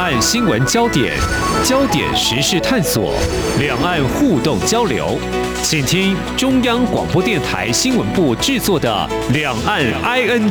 岸新闻焦点、焦点时事探索、两岸互动交流，请听中央广播电台新闻部制作的《两岸 ING》。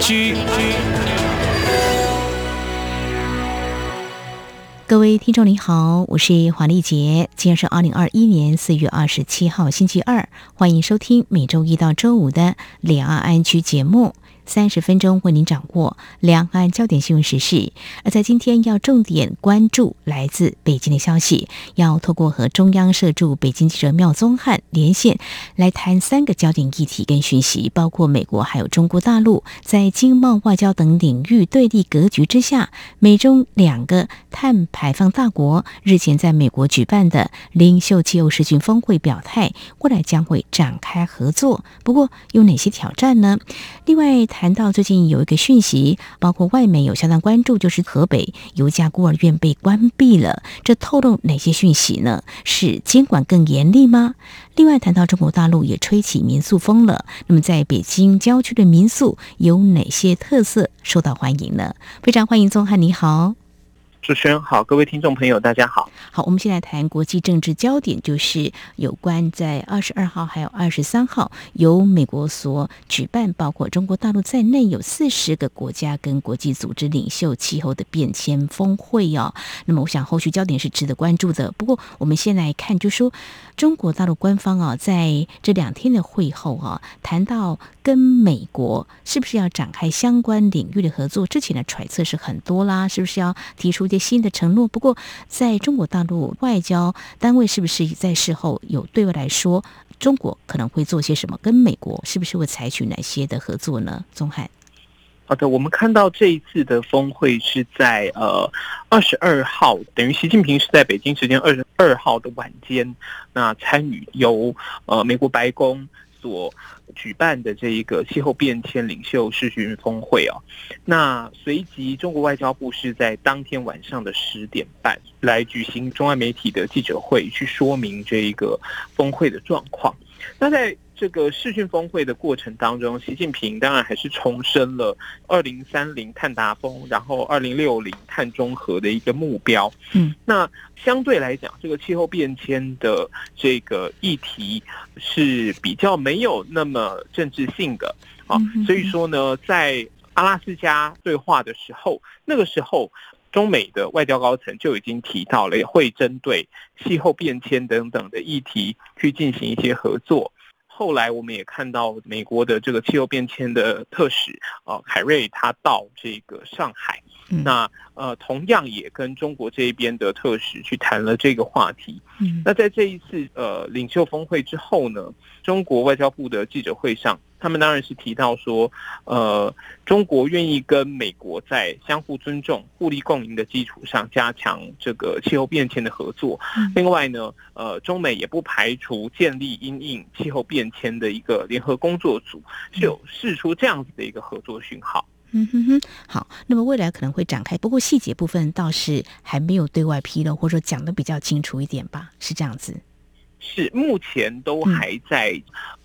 各位听众您好，我是黄丽杰，今天是二零二一年四月二十七号星期二，欢迎收听每周一到周五的《两岸 ING》节目。三十分钟为您掌握两岸焦点新闻时事，而在今天要重点关注来自北京的消息，要透过和中央社驻北京记者妙宗翰连线来谈三个焦点议题跟讯息，包括美国还有中国大陆在经贸、外交等领域对立格局之下，美中两个碳排放大国日前在美国举办的领袖气候视讯峰会表态，未来将会展开合作。不过有哪些挑战呢？另外，谈到最近有一个讯息，包括外媒有相当关注，就是河北有一家孤儿院被关闭了，这透露哪些讯息呢？是监管更严厉吗？另外谈到中国大陆也吹起民宿风了，那么在北京郊区的民宿有哪些特色受到欢迎呢？非常欢迎宗翰，你好。主持人好，各位听众朋友，大家好。好，我们现在谈国际政治焦点，就是有关在二十二号还有二十三号由美国所举办，包括中国大陆在内有四十个国家跟国际组织领袖气候的变迁峰会哦。那么，我想后续焦点是值得关注的。不过，我们先来看，就说中国大陆官方啊，在这两天的会后啊，谈到跟美国是不是要展开相关领域的合作，之前的揣测是很多啦，是不是要提出一些新的承诺，不过在中国大陆外交单位是不是在事后有对外来说，中国可能会做些什么？跟美国是不是会采取哪些的合作呢？宗翰，好的，我们看到这一次的峰会是在呃二十二号，等于习近平是在北京时间二十二号的晚间，那参与由呃美国白宫所。举办的这一个气候变迁领袖世巡峰会哦，那随即中国外交部是在当天晚上的十点半来举行中外媒体的记者会，去说明这一个峰会的状况。那在这个视讯峰会的过程当中，习近平当然还是重申了二零三零碳达峰，然后二零六零碳中和的一个目标。嗯，那相对来讲，这个气候变迁的这个议题是比较没有那么政治性的啊。所以说呢，在阿拉斯加对话的时候，那个时候中美的外交高层就已经提到了，也会针对气候变迁等等的议题去进行一些合作。后来我们也看到美国的这个气候变迁的特使啊凯瑞，他到这个上海，那呃同样也跟中国这一边的特使去谈了这个话题。那在这一次呃领袖峰会之后呢，中国外交部的记者会上。他们当然是提到说，呃，中国愿意跟美国在相互尊重、互利共赢的基础上加强这个气候变迁的合作。另外呢，呃，中美也不排除建立因应气候变迁的一个联合工作组，是有释出这样子的一个合作讯号。嗯哼哼，好，那么未来可能会展开，不过细节部分倒是还没有对外披露，或者说讲的比较清楚一点吧，是这样子。是目前都还在，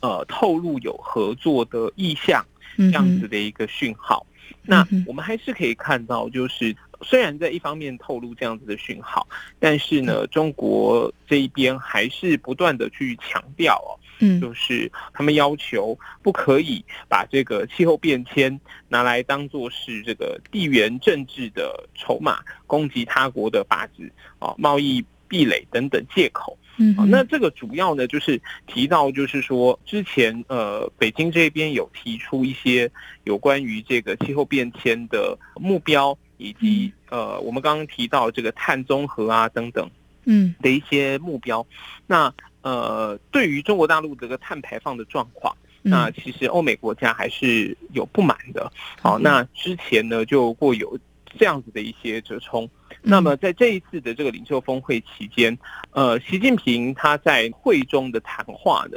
嗯、呃，透露有合作的意向，这样子的一个讯号。嗯、那我们还是可以看到，就是虽然在一方面透露这样子的讯号，但是呢，中国这一边还是不断的去强调哦，嗯，就是他们要求不可以把这个气候变迁拿来当做是这个地缘政治的筹码，攻击他国的法治啊、贸易壁垒等等借口。嗯，那这个主要呢，就是提到，就是说之前呃，北京这边有提出一些有关于这个气候变迁的目标，以及呃，我们刚刚提到这个碳中和啊等等，嗯的一些目标。那呃，对于中国大陆这个碳排放的状况，那其实欧美国家还是有不满的。好，那之前呢，就过有这样子的一些折冲。那么在这一次的这个领袖峰会期间，呃，习近平他在会中的谈话呢，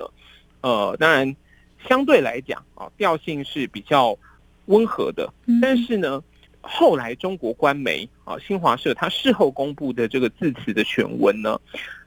呃，当然相对来讲啊，调性是比较温和的。但是呢，后来中国官媒啊，新华社他事后公布的这个致辞的全文呢，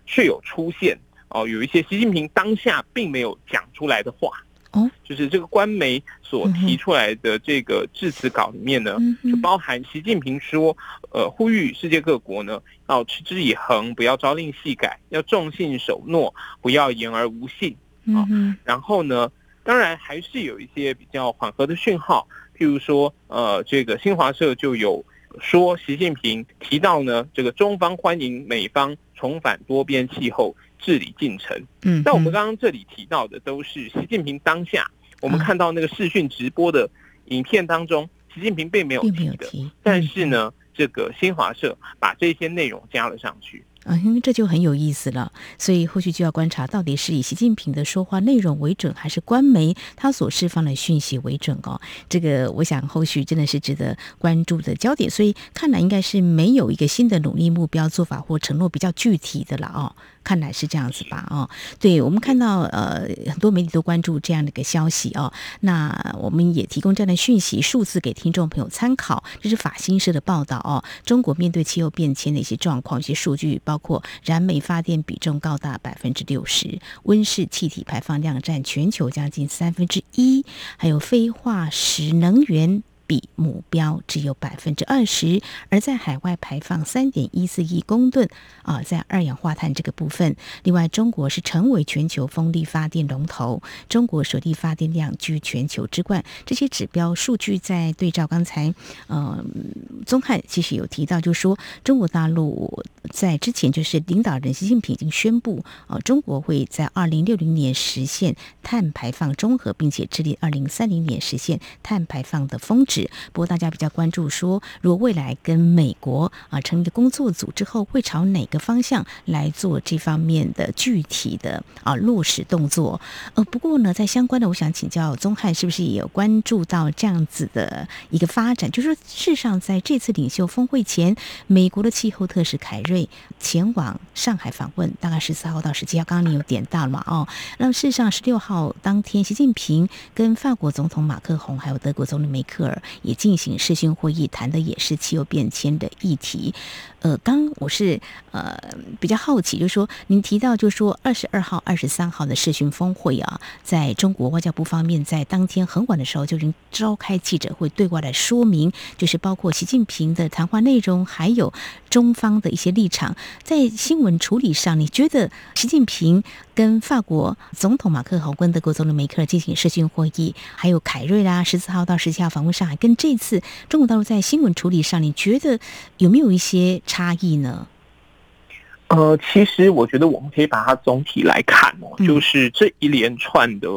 却有出现哦，有一些习近平当下并没有讲出来的话哦，就是这个官媒所提出来的这个致辞稿里面呢，就包含习近平说，呃，呼吁世界各国呢要持之以恒，不要朝令夕改，要重信守诺，不要言而无信啊。然后呢，当然还是有一些比较缓和的讯号，譬如说，呃，这个新华社就有说，习近平提到呢，这个中方欢迎美方重返多边气候治理进程。嗯，那我们刚刚这里提到的都是习近平当下，我们看到那个视讯直播的影片当中，习近平并没有提的，但是呢，这个新华社把这些内容加了上去。啊，因为这就很有意思了，所以后续就要观察到底是以习近平的说话内容为准，还是官媒他所释放的讯息为准哦。这个我想后续真的是值得关注的焦点，所以看来应该是没有一个新的努力目标做法或承诺比较具体的了哦。看来是这样子吧？哦，对，我们看到呃很多媒体都关注这样的一个消息哦。那我们也提供这样的讯息数字给听众朋友参考。这是法新社的报道哦。中国面对气候变迁的一些状况、一些数据，包括燃煤发电比重高达百分之六十，温室气体排放量占全球将近三分之一，还有非化石能源。比目标只有百分之二十，而在海外排放三点一四亿公吨啊，在二氧化碳这个部分。另外，中国是成为全球风力发电龙头，中国水力发电量居全球之冠。这些指标数据在对照刚才，呃，宗翰其实有提到，就是说中国大陆在之前就是领导人习近平已经宣布，啊，中国会在二零六零年实现碳排放中和，并且致力二零三零年实现碳排放的峰值。不过，大家比较关注说，如果未来跟美国啊成立的工作组之后，会朝哪个方向来做这方面的具体的啊落实动作？呃，不过呢，在相关的，我想请教宗翰，是不是也有关注到这样子的一个发展？就是，事实上，在这次领袖峰会前，美国的气候特使凯瑞前往上海访问，大概十四号到十七号，刚刚你有点到了嘛？哦，那么事实上，十六号当天，习近平跟法国总统马克宏还有德国总理梅克尔。也进行视讯会议，谈的也是气候变迁的议题。呃，刚我是呃比较好奇，就是说您提到，就是说二十二号、二十三号的视讯峰会啊，在中国外交部方面，在当天很晚的时候就已经召开记者会，对外来说明，就是包括习近平的谈话内容，还有中方的一些立场。在新闻处理上，你觉得习近平跟法国总统马克宏跟德国总理梅克尔进行视讯会议，还有凯瑞啦，十四号到十七号访问上海，跟这次中国大陆在新闻处理上，你觉得有没有一些？差异呢？呃，其实我觉得我们可以把它总体来看哦，就是这一连串的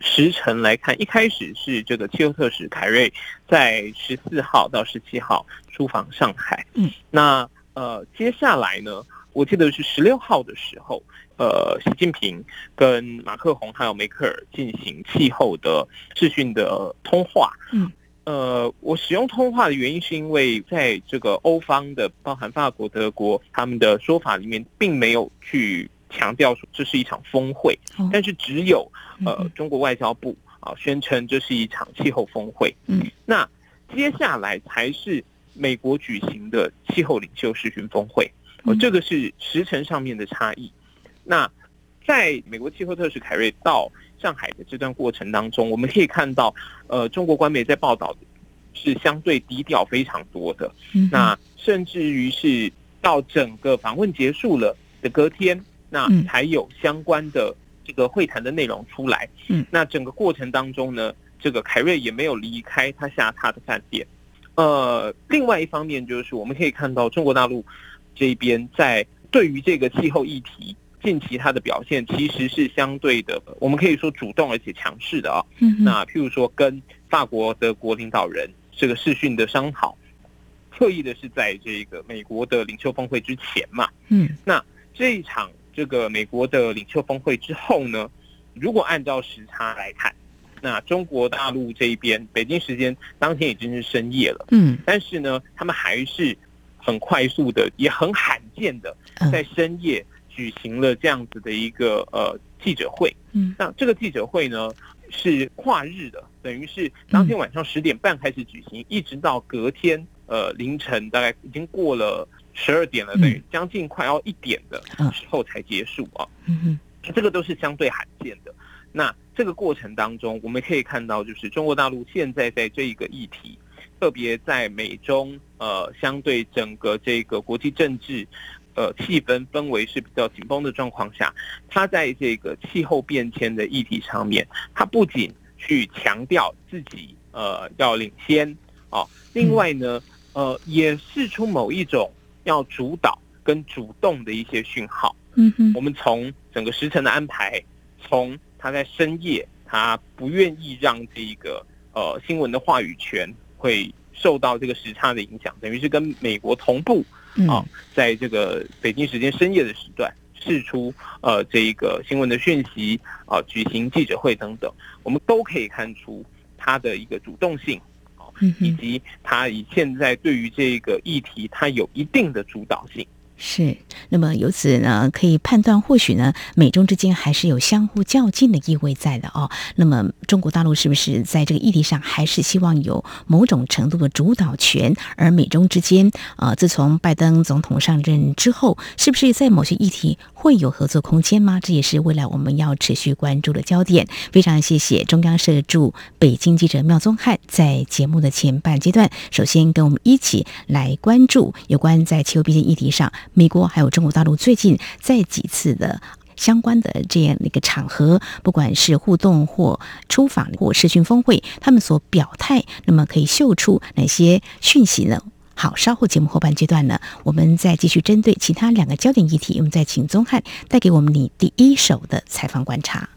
时程来看，一开始是这个气候特使凯瑞在十四号到十七号出访上海，嗯，那呃，接下来呢，我记得是十六号的时候，呃，习近平跟马克宏还有梅克尔进行气候的视讯的通话，嗯。呃，我使用通话的原因是因为在这个欧方的，包含法国、德国，他们的说法里面，并没有去强调说这是一场峰会，但是只有呃中国外交部啊宣称这是一场气候峰会。嗯，那接下来才是美国举行的气候领袖视讯峰会，呃，这个是时程上面的差异。那在美国气候特使凯瑞到上海的这段过程当中，我们可以看到，呃，中国官媒在报道是相对低调非常多的。那甚至于是到整个访问结束了的隔天，那才有相关的这个会谈的内容出来。嗯，那整个过程当中呢，这个凯瑞也没有离开他下榻的饭店。呃，另外一方面就是我们可以看到中国大陆这边在对于这个气候议题。近期他的表现其实是相对的，我们可以说主动而且强势的啊。那譬如说跟法国、德国领导人这个视讯的商讨，特意的是在这个美国的领袖峰会之前嘛。嗯，那这一场这个美国的领袖峰会之后呢，如果按照时差来看，那中国大陆这一边北京时间当天已经是深夜了。嗯，但是呢，他们还是很快速的，也很罕见的在深夜。举行了这样子的一个呃记者会，嗯，那这个记者会呢是跨日的，等于是当天晚上十点半开始举行，一直到隔天呃凌晨大概已经过了十二点了，等于将近快要一点的时候才结束啊。嗯哼，这个都是相对罕见的。那这个过程当中，我们可以看到，就是中国大陆现在在这一个议题，特别在美中呃相对整个这个国际政治呃气氛氛围是比较紧绷的状况下，它在这个气候变迁的议题上面，它不仅去强调自己呃要领先啊，另外呢呃也释出某一种要主导跟主动的一些讯号。嗯哼，我们从整个时辰的安排，从他在深夜，他不愿意让这个呃新闻的话语权会受到这个时差的影响，等于是跟美国同步啊，在这个北京时间深夜的时段释出呃这一个新闻的讯息啊，举行记者会等等，我们都可以看出他的一个主动性啊，以及他以现在对于这个议题，他有一定的主导性。是，那么由此呢，可以判断，或许呢，美中之间还是有相互较劲的意味在的哦。那么中国大陆是不是在这个议题上还是希望有某种程度的主导权？而美中之间，啊、自从拜登总统上任之后，是不是在某些议题会有合作空间吗？这也是未来我们要持续关注的焦点。非常谢谢中央社驻北京记者苗宗汉在节目的前半阶段，首先跟我们一起来关注有关在气候变迁议题上。美国还有中国大陆最近在几次的相关的这样一个场合，不管是互动或出访或视讯峰会，他们所表态，那么可以秀出哪些讯息呢？好，稍后节目后半阶段呢，我们再继续针对其他两个焦点议题，我们再请宗翰带给我们你第一手的采访观察。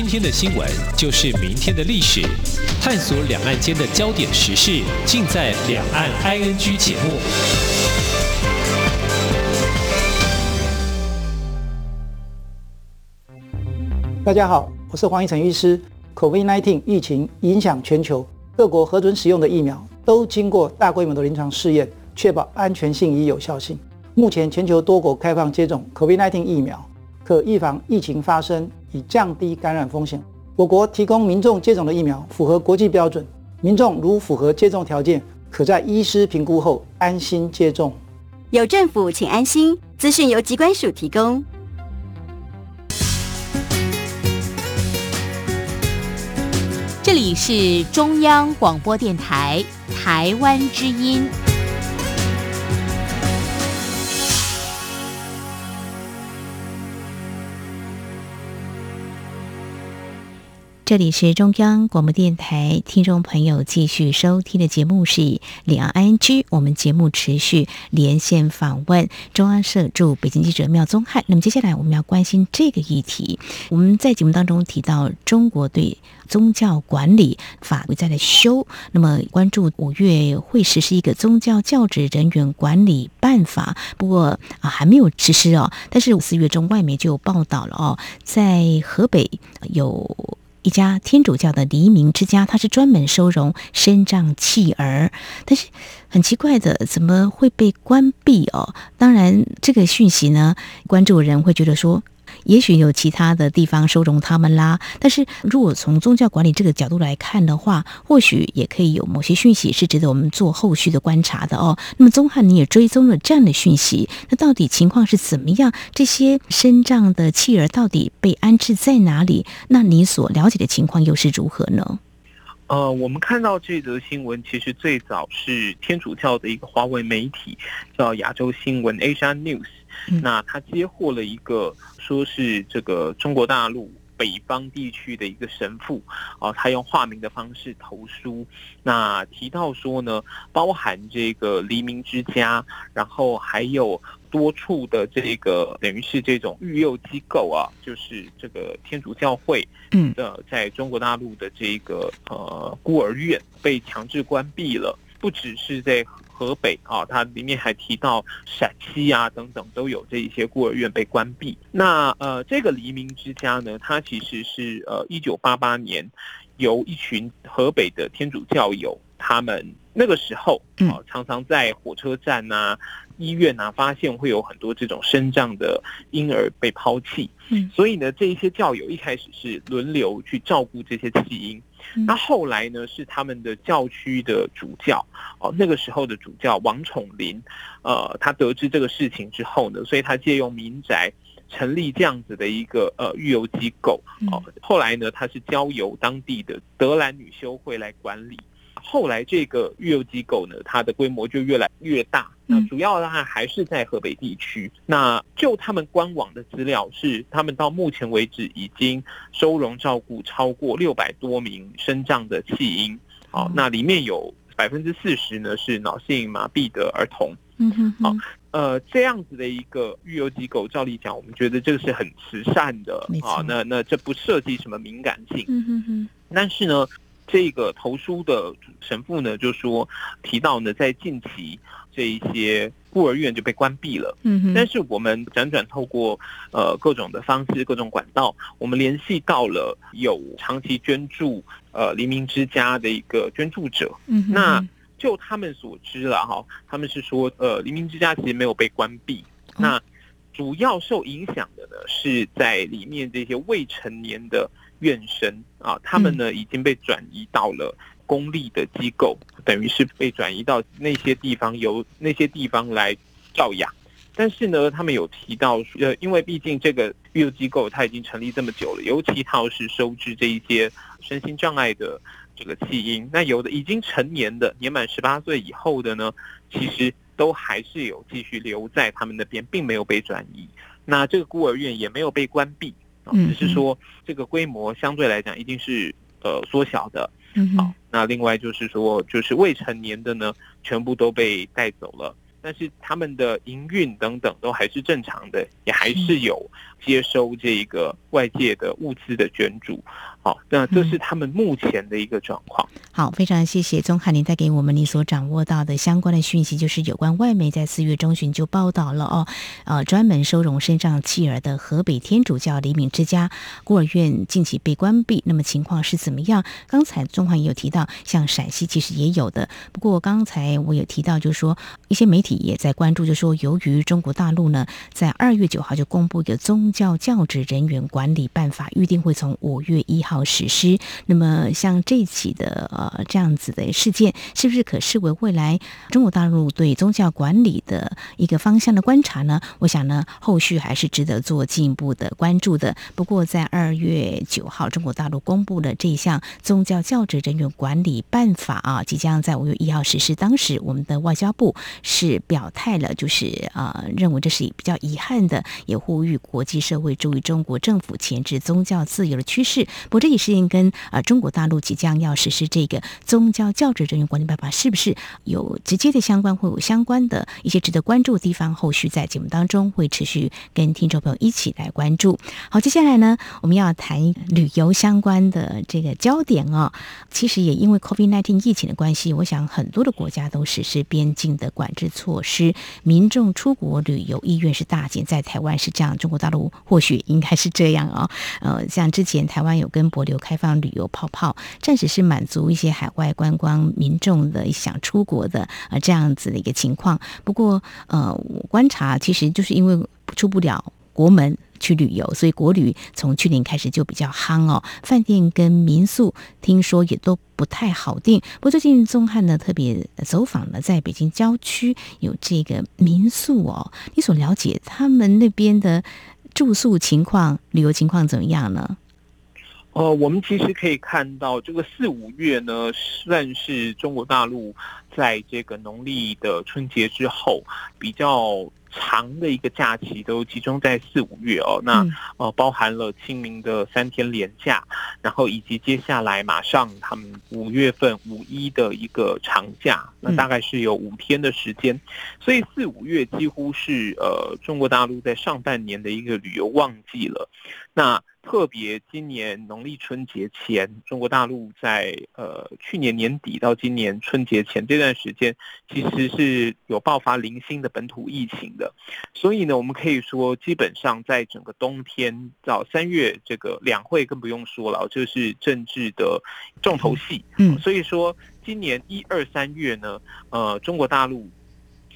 今天的新闻就是明天的历史，探索两岸间的焦点时事，尽在《两岸 ING》节目。大家好，我是黄奕晨医师。COVID-19 疫情影响全球，各国核准使用的疫苗都经过大规模的临床试验，确保安全性与有效性。目前全球多国开放接种 COVID-19 疫苗。可预防疫情发生，以降低感染风险。我国提供民众接种的疫苗符合国际标准，民众如符合接种条件，可在医师评估后安心接种。有政府，请安心。资讯由疾管署提供。这里是中央广播电台台湾之音。这里是中央广播电台，听众朋友继续收听的节目是两岸 ING。我们节目持续连线访问中央社驻北京记者苗宗翰。那么接下来我们要关心这个议题。我们在节目当中提到中国对宗教管理法规在的修，那么关注五月会实施一个宗教教职人员管理办法，不过啊还没有实施哦。但是四月中外媒就有报道了哦，在河北有。一家天主教的黎明之家，它是专门收容身障弃儿，但是很奇怪的，怎么会被关闭哦？当然，这个讯息呢，关注人会觉得说。也许有其他的地方收容他们啦，但是如果从宗教管理这个角度来看的话，或许也可以有某些讯息是值得我们做后续的观察的哦。那么宗翰，你也追踪了这样的讯息，那到底情况是怎么样？这些身障的弃儿到底被安置在哪里？那你所了解的情况又是如何呢？呃，我们看到这则新闻，其实最早是天主教的一个华文媒体叫亚洲新闻 （Asia News）。那他接获了一个说是这个中国大陆北方地区的一个神父，啊，他用化名的方式投书，那提到说呢，包含这个黎明之家，然后还有多处的这个等于是这种育幼机构啊，就是这个天主教会嗯。的在中国大陆的这个呃孤儿院被强制关闭了，不只是在。河北啊，它里面还提到陕西啊等等，都有这一些孤儿院被关闭。那呃，这个黎明之家呢，它其实是呃一九八八年由一群河北的天主教友，他们那个时候啊，常常在火车站啊、医院啊，发现会有很多这种身障的婴儿被抛弃。嗯，所以呢，这一些教友一开始是轮流去照顾这些弃婴。那后来呢，是他们的教区的主教哦，那个时候的主教王宠林，呃，他得知这个事情之后呢，所以他借用民宅成立这样子的一个呃育幼机构哦。后来呢，他是交由当地的德兰女修会来管理。后来这个育幼机构呢，它的规模就越来越大。那主要的话还是在河北地区。那就他们官网的资料是，他们到目前为止已经收容照顾超过六百多名身障的弃婴。好，那里面有百分之四十呢是脑性麻痹的儿童。嗯哼，好，呃，这样子的一个育幼机构，照理讲，我们觉得这个是很慈善的啊。那那这不涉及什么敏感性。嗯哼哼。但是呢，这个投书的神父呢，就说提到呢，在近期这一些孤儿院就被关闭了。嗯哼。但是我们辗转透过呃各种的方式、各种管道，我们联系到了有长期捐助呃黎明之家的一个捐助者。嗯哼。那就他们所知了哈，他们是说呃黎明之家其实没有被关闭。那主要受影响是在里面这些未成年的。院生啊，他们呢已经被转移到了公立的机构，等于是被转移到那些地方，由那些地方来照养。但是呢，他们有提到，呃，因为毕竟这个育幼机构它已经成立这么久了，尤其它是收治这一些身心障碍的这个弃婴，那有的已经成年的，年满十八岁以后的呢，其实都还是有继续留在他们那边，并没有被转移。那这个孤儿院也没有被关闭。只是说这个规模相对来讲一定是呃缩小的，好，那另外就是说就是未成年的呢，全部都被带走了，但是他们的营运等等都还是正常的，也还是。有接收这个外界的物资的捐助。好，那这是他们目前的一个状况。嗯、好，非常谢谢宗翰您带给我们你所掌握到的相关的讯息，就是有关外媒在四月中旬就报道了哦，呃，专门收容身上弃儿的河北天主教黎明之家孤儿院近期被关闭，那么情况是怎么样？刚才宗翰也有提到，像陕西其实也有的，不过刚才我有提到，就是说一些媒体也在关注，就是说由于中国大陆呢，在二月九号就公布一个宗教教职人员管理办法，预定会从五月一号。实施。那么像这起的呃这样子的事件，是不是可视为未来中国大陆对宗教管理的一个方向的观察呢？我想呢，后续还是值得做进一步的关注的。不过在二月九号，中国大陆公布了这一项宗教教职人员管理办法啊，即将在五月一号实施。当时我们的外交部是表态了，就是啊、呃，认为这是比较遗憾的，也呼吁国际社会注意中国政府钳制宗教自由的趋势。不过这也是跟呃中国大陆即将要实施这个宗教教职人员管理办法，是不是有直接的相关，会有相关的一些值得关注的地方？后续在节目当中会持续跟听众朋友一起来关注。好，接下来呢，我们要谈旅游相关的这个焦点哦。其实也因为 COVID-19 疫情的关系，我想很多的国家都实施边境的管制措施，民众出国旅游意愿是大减。在台湾是这样，中国大陆或许应该是这样哦。呃，像之前台湾有跟博流开放旅游泡泡，暂时是满足一些海外观光民众的想出国的呃这样子的一个情况。不过呃，我观察其实就是因为出不了国门去旅游，所以国旅从去年开始就比较夯哦。饭店跟民宿听说也都不太好订。不过最近宗翰呢特别走访了在北京郊区有这个民宿哦，你所了解他们那边的住宿情况、旅游情况怎么样呢？呃，我们其实可以看到，这个四五月呢，算是中国大陆在这个农历的春节之后比较长的一个假期，都集中在四五月哦。那呃，包含了清明的三天连假，然后以及接下来马上他们五月份五一的一个长假，那大概是有五天的时间，所以四五月几乎是呃中国大陆在上半年的一个旅游旺季了。那特别今年农历春节前，中国大陆在呃去年年底到今年春节前这段时间，其实是有爆发零星的本土疫情的，所以呢，我们可以说，基本上在整个冬天到三月，这个两会更不用说了，这是政治的重头戏。嗯，所以说今年一二三月呢，呃，中国大陆。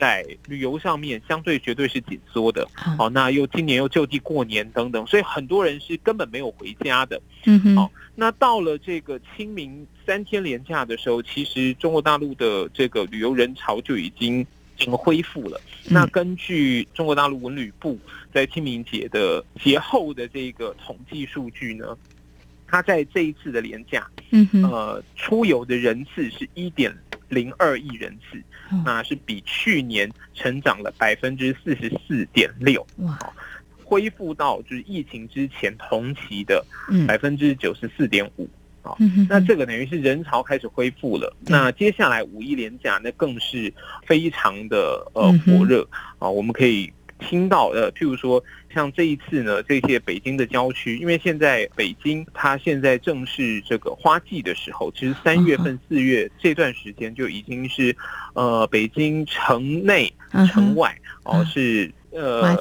在旅游上面，相对绝对是紧缩的。好，那又今年又就地过年等等，所以很多人是根本没有回家的。嗯哼。好，那到了这个清明三天连假的时候，其实中国大陆的这个旅游人潮就已经整个恢复了。嗯、那根据中国大陆文旅部在清明节的节后的这个统计数据呢，它在这一次的连假，嗯哼，呃，出游的人次是一点零二亿人次，嗯、那是比去年成长了百分之四十四点六，哇，恢复到就是疫情之前同期的百分之九十四点五。好，那这个等于是人潮开始恢复了。那接下来五一连假，那更是非常的呃火热啊！我们可以听到的，譬如说像这一次呢，这些北京的郊区，因为现在北京它现在正是这个花季的时候，其实三月份、四月这段时间就已经是呃北京城内、城外哦是呃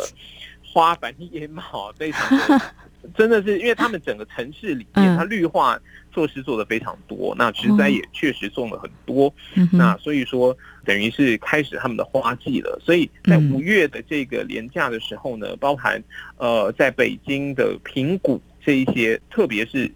花繁叶茂，非常的。真的是，因为他们整个城市里面，它绿化措施做的非常多，那植栽也确实种了很多，那所以说等于是开始他们的花季了。所以在五月的这个连假的时候呢，包含呃在北京的平谷这一些，特别是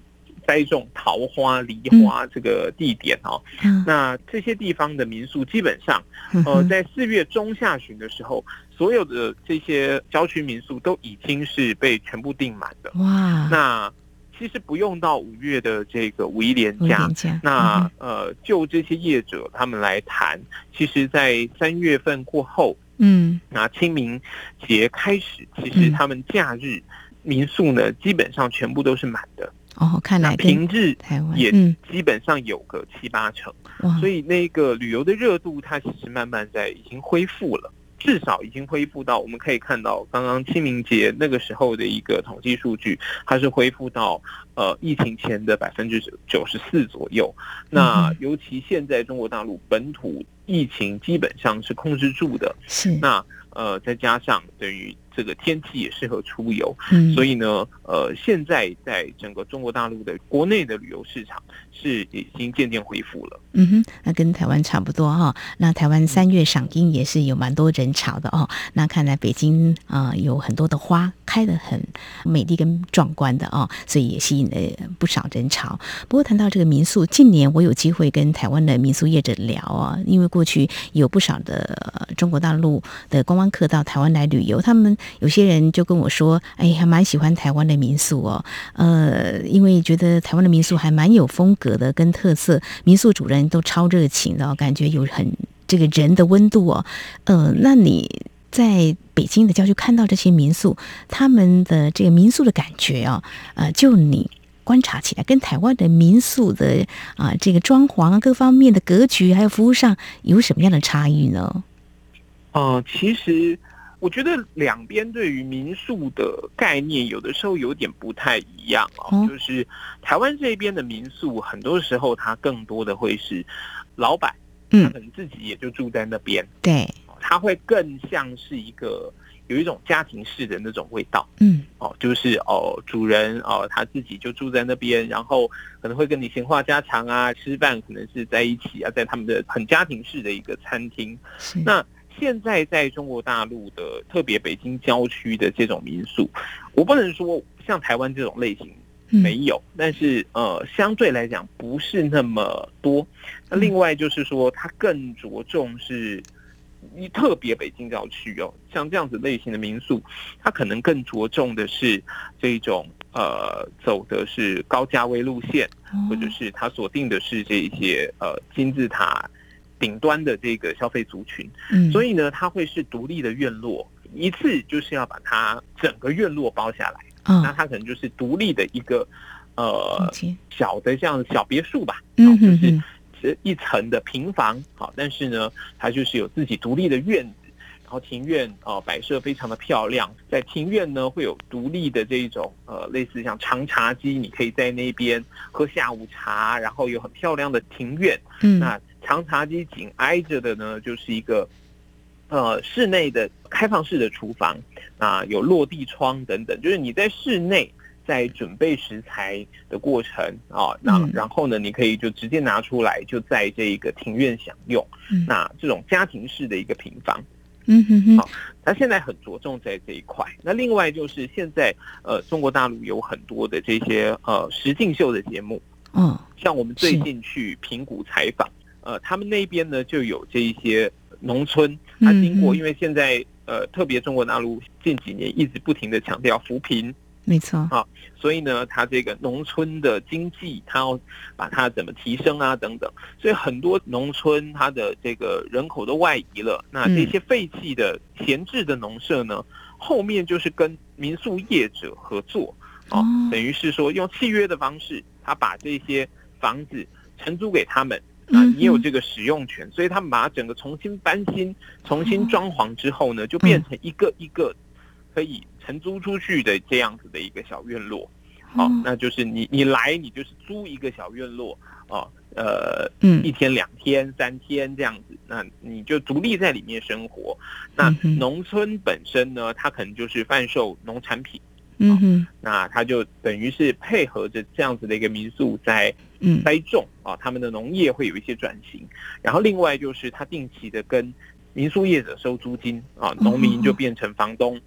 栽种桃花、梨花这个地点哦，那这些地方的民宿基本上呃在四月中下旬的时候。所有的这些郊区民宿都已经是被全部订满的。哇！那其实不用到五月的这个五一连假，那呃，就这些业者他们来谈，其实，在三月份过后，嗯，那清明节开始，其实他们假日民宿呢，基本上全部都是满的。哦，看来平日也基本上有个七八成。所以那个旅游的热度，它其实慢慢在已经恢复了。至少已经恢复到，我们可以看到刚刚清明节那个时候的一个统计数据，它是恢复到呃疫情前的百分之九十四左右。那尤其现在中国大陆本土疫情基本上是控制住的，是那呃再加上等于。这个天气也适合出游，嗯，所以呢，呃，现在在整个中国大陆的国内的旅游市场是已经渐渐恢复了。嗯哼，那跟台湾差不多哈、哦。那台湾三月赏樱也是有蛮多人潮的哦。那看来北京啊、呃、有很多的花开得很美丽跟壮观的哦，所以也吸引了不少人潮。不过谈到这个民宿，近年我有机会跟台湾的民宿业者聊啊，因为过去有不少的中国大陆的观光客到台湾来旅游，他们。有些人就跟我说：“哎，还蛮喜欢台湾的民宿哦，呃，因为觉得台湾的民宿还蛮有风格的，跟特色，民宿主人都超热情的，感觉有很这个人的温度哦。呃，那你在北京的郊区看到这些民宿，他们的这个民宿的感觉啊、呃，就你观察起来，跟台湾的民宿的啊、这个装潢啊各方面的格局还有服务上有什么样的差异呢？呃，其实。我觉得两边对于民宿的概念有的时候有点不太一样哦，就是台湾这边的民宿，很多时候它更多的会是老板，他可能自己也就住在那边，对，他会更像是一个有一种家庭式的那种味道，嗯，哦，就是哦，主人哦他自己就住在那边，然后可能会跟你闲话家常啊，吃饭可能是在一起啊，在他们的很家庭式的一个餐厅，那。现在在中国大陆的特别北京郊区的这种民宿，我不能说像台湾这种类型没有，但是呃，相对来讲不是那么多。那另外就是说，它更着重是一特别北京郊区哦，像这样子类型的民宿，它可能更着重的是这种呃，走的是高价位路线，或者是它锁定的是这些呃金字塔。顶端的这个消费族群，嗯，所以呢，它会是独立的院落，一次就是要把它整个院落包下来，嗯，那它可能就是独立的一个呃小的这样小别墅吧，嗯，就是是一层的平房，好，但是呢，它就是有自己独立的院子，然后庭院哦摆设非常的漂亮，在庭院呢会有独立的这一种呃类似像长茶几，你可以在那边喝下午茶，然后有很漂亮的庭院，嗯，那。长茶几紧挨着的呢，就是一个呃室内的开放式的厨房啊，有落地窗等等，就是你在室内在准备食材的过程啊，那然后呢，你可以就直接拿出来，就在这个庭院享用。那这种家庭式的一个平房，嗯哼哼，好，那现在很着重在这一块。那另外就是现在呃，中国大陆有很多的这些呃实境秀的节目，嗯，像我们最近去平谷采访。呃，他们那边呢就有这一些农村，它经过，嗯、因为现在呃，特别中国大陆近几年一直不停的强调扶贫，没错啊，所以呢，它这个农村的经济，它要把它怎么提升啊，等等，所以很多农村它的这个人口都外移了，那这些废弃的闲置的农舍呢，后面就是跟民宿业者合作，啊，等于是说用契约的方式，他把这些房子承租给他们。啊，你有这个使用权，所以他们把它整个重新翻新、重新装潢之后呢，就变成一个一个可以承租出去的这样子的一个小院落。好，那就是你你来，你就是租一个小院落哦，呃，一天、两天、三天这样子，那你就独立在里面生活。那农村本身呢，它可能就是贩售农产品。嗯哼，那它就等于是配合着这样子的一个民宿在栽种啊，他们的农业会有一些转型，然后另外就是他定期的跟民宿业者收租金啊，农民就变成房东，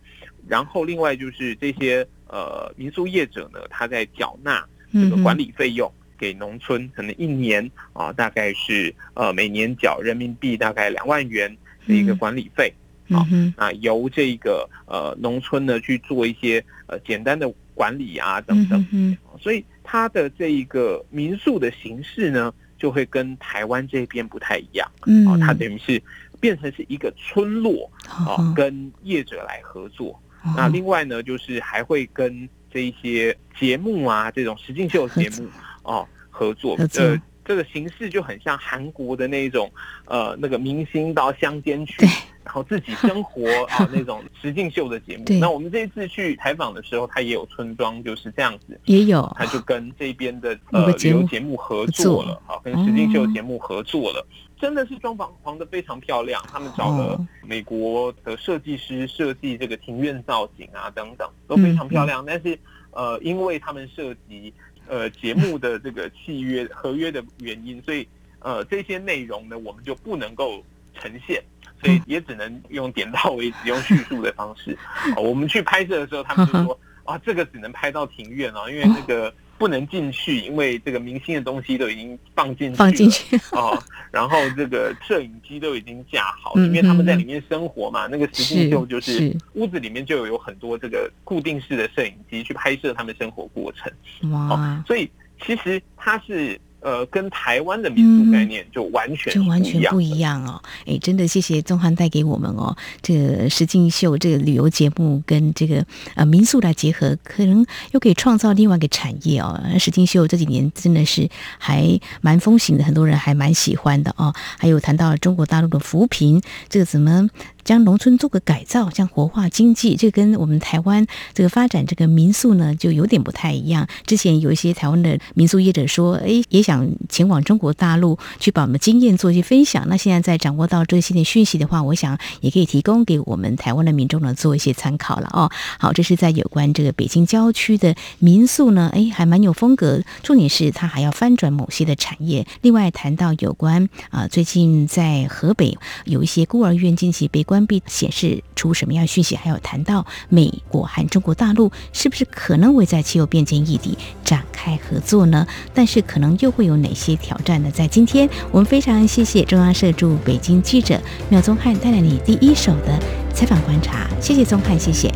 然后另外就是这些呃民宿业者呢，他在缴纳这个管理费用给农村，可能一年啊大概是呃每年缴人民币大概两万元的一个管理费。好，那由这个呃农村呢去做一些呃简单的管理啊等等，所以它的这一个民宿的形式呢，就会跟台湾这边不太一样。嗯，哦，它等于是变成是一个村落，哦，跟业者来合作。那另外呢，就是还会跟这一些节目啊，这种实境秀节目哦合作。呃，这个形式就很像韩国的那种呃那个明星到乡间去。然后自己生活 啊，那种实境秀的节目。那我们这一次去采访的时候，他也有村庄，就是这样子，也有，他就跟这边的呃旅游节目合作了，好，跟实境秀节目合作了，真的是装潢潢的非常漂亮。他们找了美国的设计师设计这个庭院造型啊，等等都非常漂亮。但是呃，因为他们涉及呃节目的这个契约合约的原因，所以呃这些内容呢，我们就不能够呈现。所以也只能用点到为止，用叙述的方式。我们去拍摄的时候，他们就说：“ 啊，这个只能拍到庭院哦，因为那个不能进去，因为这个明星的东西都已经放进去放进去 哦，然后这个摄影机都已经架好，因为他们在里面生活嘛。那个实境秀就是屋子里面就有很多这个固定式的摄影机去拍摄他们生活过程。哇，所以其实它是。”呃，跟台湾的民宿概念就完全就完全不一样哦。哎，真的谢谢宗翰带给我们哦，这个石敬秀这个旅游节目跟这个呃民宿来结合，可能又可以创造另外一个产业哦。石敬秀这几年真的是还蛮风行的，很多人还蛮喜欢的哦。还有谈到中国大陆的扶贫，这个怎么？将农村做个改造，将活化经济，这跟我们台湾这个发展这个民宿呢，就有点不太一样。之前有一些台湾的民宿业者说，哎，也想前往中国大陆去把我们经验做一些分享。那现在在掌握到这些的讯息的话，我想也可以提供给我们台湾的民众呢做一些参考了哦。好，这是在有关这个北京郊区的民宿呢，哎，还蛮有风格。重点是它还要翻转某些的产业。另外谈到有关啊，最近在河北有一些孤儿院近期被关。关闭显示出什么样讯息？还有谈到美国和中国大陆是不是可能会在气候变迁议题展开合作呢？但是可能又会有哪些挑战呢？在今天，我们非常谢谢中央社驻北京记者苗宗翰带来你第一手的采访观察。谢谢宗翰，谢谢，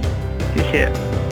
谢谢。